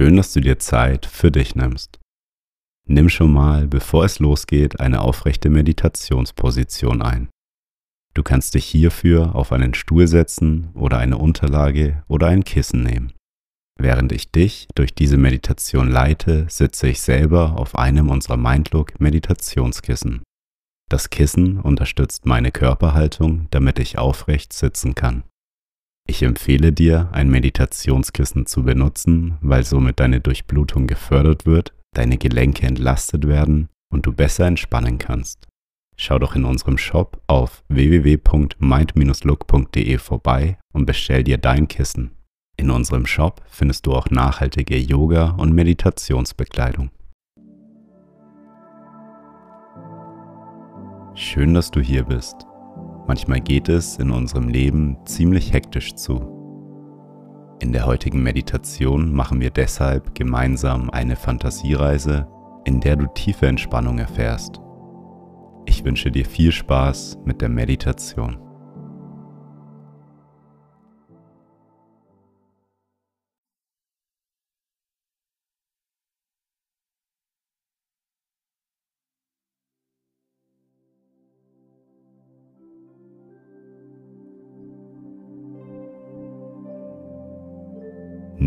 Schön, dass du dir Zeit für dich nimmst. Nimm schon mal, bevor es losgeht, eine aufrechte Meditationsposition ein. Du kannst dich hierfür auf einen Stuhl setzen oder eine Unterlage oder ein Kissen nehmen. Während ich dich durch diese Meditation leite, sitze ich selber auf einem unserer Mindlook Meditationskissen. Das Kissen unterstützt meine Körperhaltung, damit ich aufrecht sitzen kann. Ich empfehle dir, ein Meditationskissen zu benutzen, weil somit deine Durchblutung gefördert wird, deine Gelenke entlastet werden und du besser entspannen kannst. Schau doch in unserem Shop auf www.mind-look.de vorbei und bestell dir dein Kissen. In unserem Shop findest du auch nachhaltige Yoga- und Meditationsbekleidung. Schön, dass du hier bist. Manchmal geht es in unserem Leben ziemlich hektisch zu. In der heutigen Meditation machen wir deshalb gemeinsam eine Fantasiereise, in der du tiefe Entspannung erfährst. Ich wünsche dir viel Spaß mit der Meditation.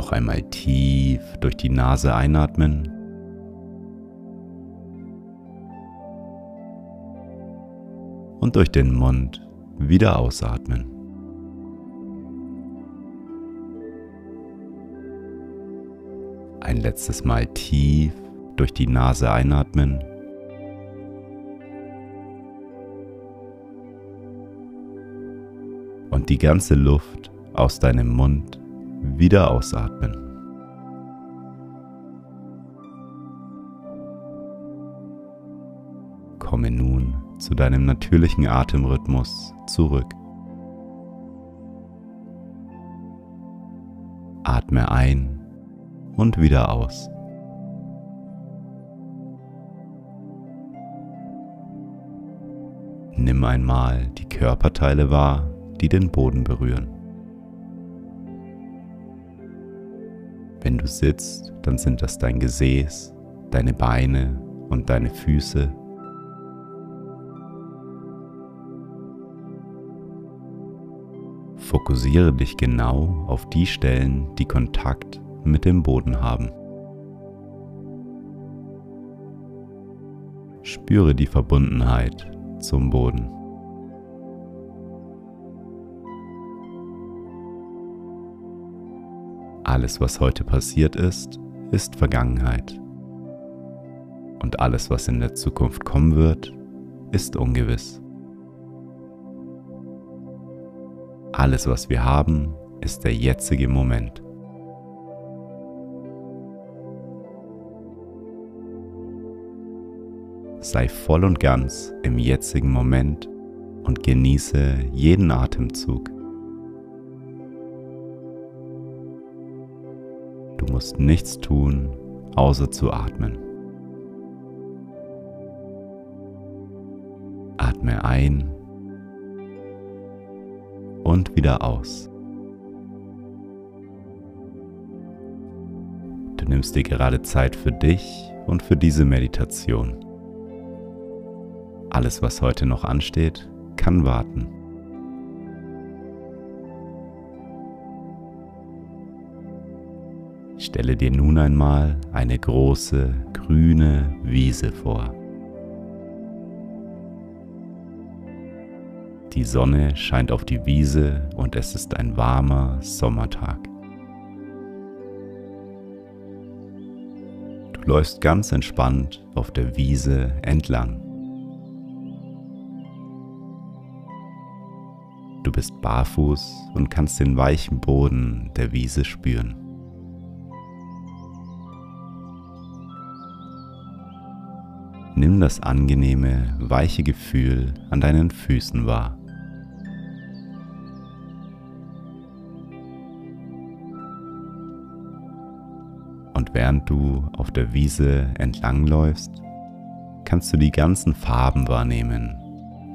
Noch einmal tief durch die Nase einatmen. Und durch den Mund wieder ausatmen. Ein letztes Mal tief durch die Nase einatmen. Und die ganze Luft aus deinem Mund wieder ausatmen. Komme nun zu deinem natürlichen Atemrhythmus zurück. Atme ein und wieder aus. Nimm einmal die Körperteile wahr, die den Boden berühren. Wenn du sitzt, dann sind das dein Gesäß, deine Beine und deine Füße. Fokussiere dich genau auf die Stellen, die Kontakt mit dem Boden haben. Spüre die Verbundenheit zum Boden. Alles, was heute passiert ist, ist Vergangenheit. Und alles, was in der Zukunft kommen wird, ist ungewiss. Alles, was wir haben, ist der jetzige Moment. Sei voll und ganz im jetzigen Moment und genieße jeden Atemzug. Musst nichts tun, außer zu atmen. Atme ein und wieder aus. Du nimmst dir gerade Zeit für dich und für diese Meditation. Alles, was heute noch ansteht, kann warten. Stelle dir nun einmal eine große grüne Wiese vor. Die Sonne scheint auf die Wiese und es ist ein warmer Sommertag. Du läufst ganz entspannt auf der Wiese entlang. Du bist barfuß und kannst den weichen Boden der Wiese spüren. Nimm das angenehme, weiche Gefühl an deinen Füßen wahr. Und während du auf der Wiese entlangläufst, kannst du die ganzen Farben wahrnehmen,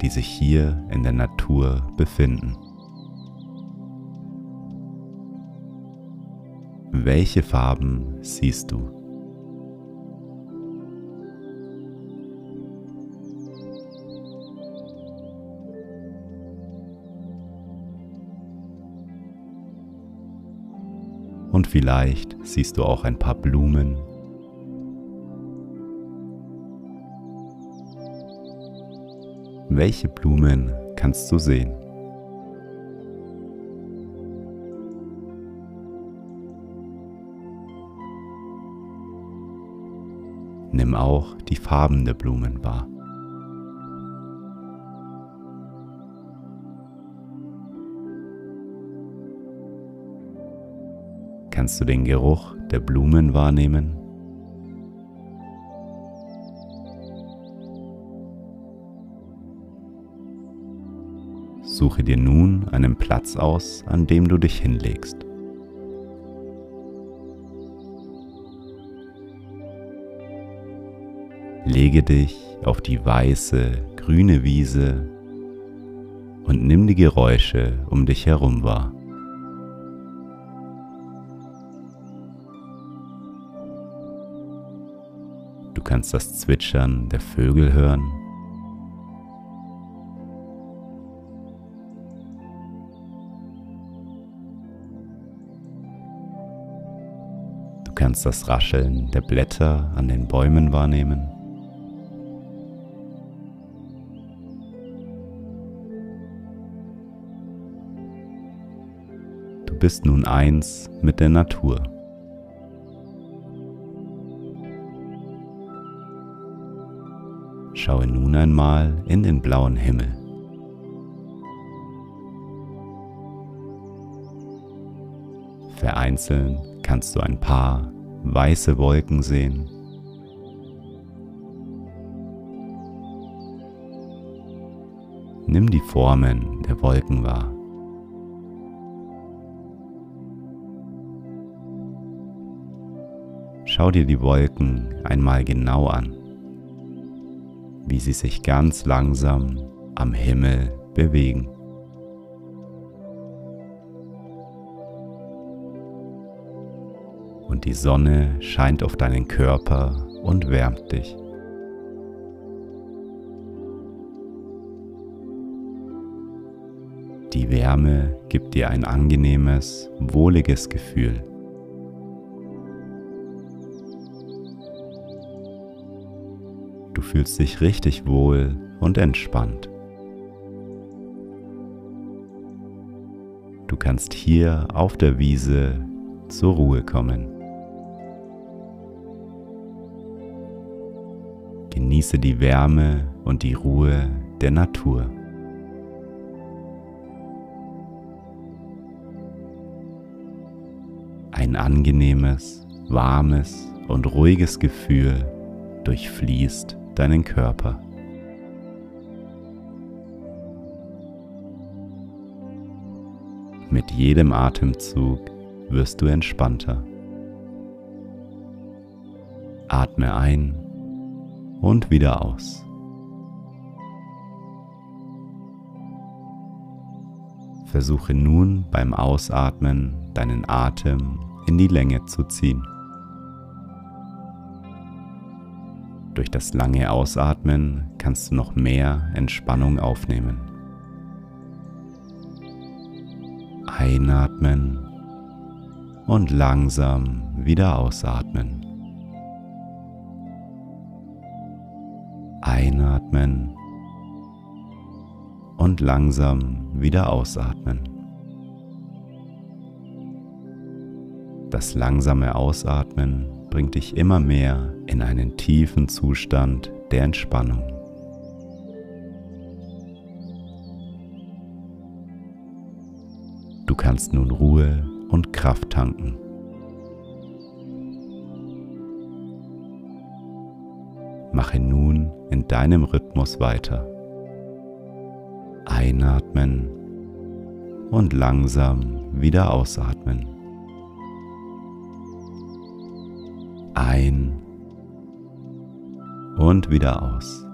die sich hier in der Natur befinden. Welche Farben siehst du? Vielleicht siehst du auch ein paar Blumen Welche Blumen kannst du sehen? Nimm auch die Farben der Blumen wahr. Kannst du den Geruch der Blumen wahrnehmen? Suche dir nun einen Platz aus, an dem du dich hinlegst. Lege dich auf die weiße, grüne Wiese und nimm die Geräusche um dich herum wahr. Kannst das Zwitschern der Vögel hören kannst das Rascheln der Blätter an den Bäumen wahrnehmen. Du bist nun eins mit der Natur. Schaue nun einmal in den blauen Himmel. Vereinzelt kannst du ein paar weiße Wolken sehen. Nimm die Formen der Wolken wahr. Schau dir die Wolken einmal genau an, wie sie sich ganz langsam am Himmel bewegen. und die Sonne scheint auf deinen Körper und wärmt dich. Die Wärme gibt dir ein angenehmes, wohliges Gefühl. Fühlst dich richtig wohl und entspannt. Du kannst hier auf der Wiese zur Ruhe kommen. Genieße die Wärme und die Ruhe der Natur. Ein angenehmes, warmes und ruhiges Gefühl durchfließt deinen Körper. Mit jedem Atemzug wirst du entspannter. Atme ein und wieder aus. Versuche nun beim Ausatmen deinen Atem in die Länge zu ziehen. Durch das lange Ausatmen kannst du noch mehr Entspannung aufnehmen. Einatmen und langsam wieder ausatmen. Einatmen und langsam wieder ausatmen. Das langsame Ausatmen bringt dich immer mehr in einen tiefen Zustand der Entspannung. kannst nun Ruhe und Kraft tanken. Mache nun in deinem Rhythmus weiter. Einatmen und langsam wieder ausatmen. Ein und wieder aus.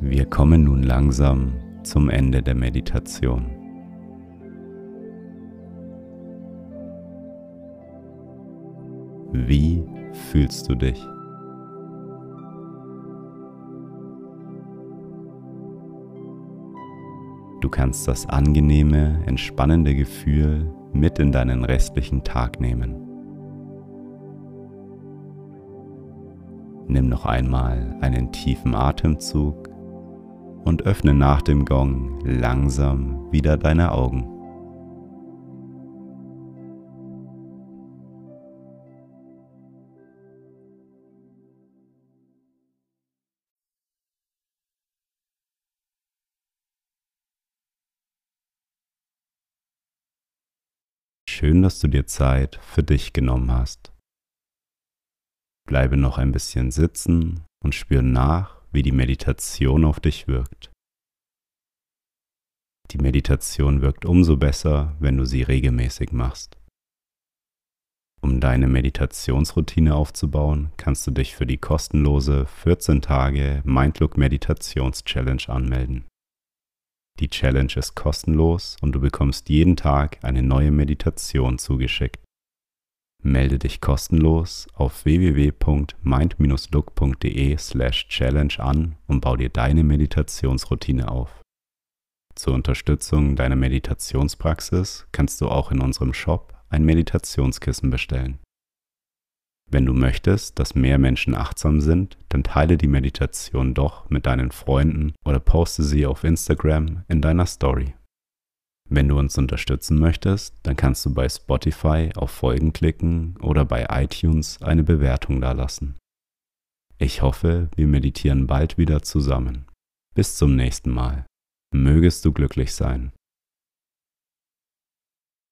Wir kommen nun langsam zum Ende der Meditation. Wie fühlst du dich? Du kannst das angenehme, entspannende Gefühl mit in deinen restlichen Tag nehmen. Nimm noch einmal einen tiefen Atemzug und öffne nach dem Gong langsam wieder deine Augen. Schön, dass du dir Zeit für dich genommen hast. Bleibe noch ein bisschen sitzen und spür nach, wie die Meditation auf dich wirkt. Die Meditation wirkt umso besser, wenn du sie regelmäßig machst. Um deine Meditationsroutine aufzubauen, kannst du dich für die kostenlose 14 Tage Mindlook Meditations Challenge anmelden. Die Challenge ist kostenlos und du bekommst jeden Tag eine neue Meditation zugeschickt. Melde dich kostenlos auf www.mind-look.de/challenge an und bau dir deine Meditationsroutine auf. Zur Unterstützung deiner Meditationspraxis kannst du auch in unserem Shop ein Meditationskissen bestellen. Wenn du möchtest, dass mehr Menschen achtsam sind, dann teile die Meditation doch mit deinen Freunden oder poste sie auf Instagram in deiner Story. Wenn du uns unterstützen möchtest, dann kannst du bei Spotify auf Folgen klicken oder bei iTunes eine Bewertung dalassen. Ich hoffe, wir meditieren bald wieder zusammen. Bis zum nächsten Mal. Mögest du glücklich sein.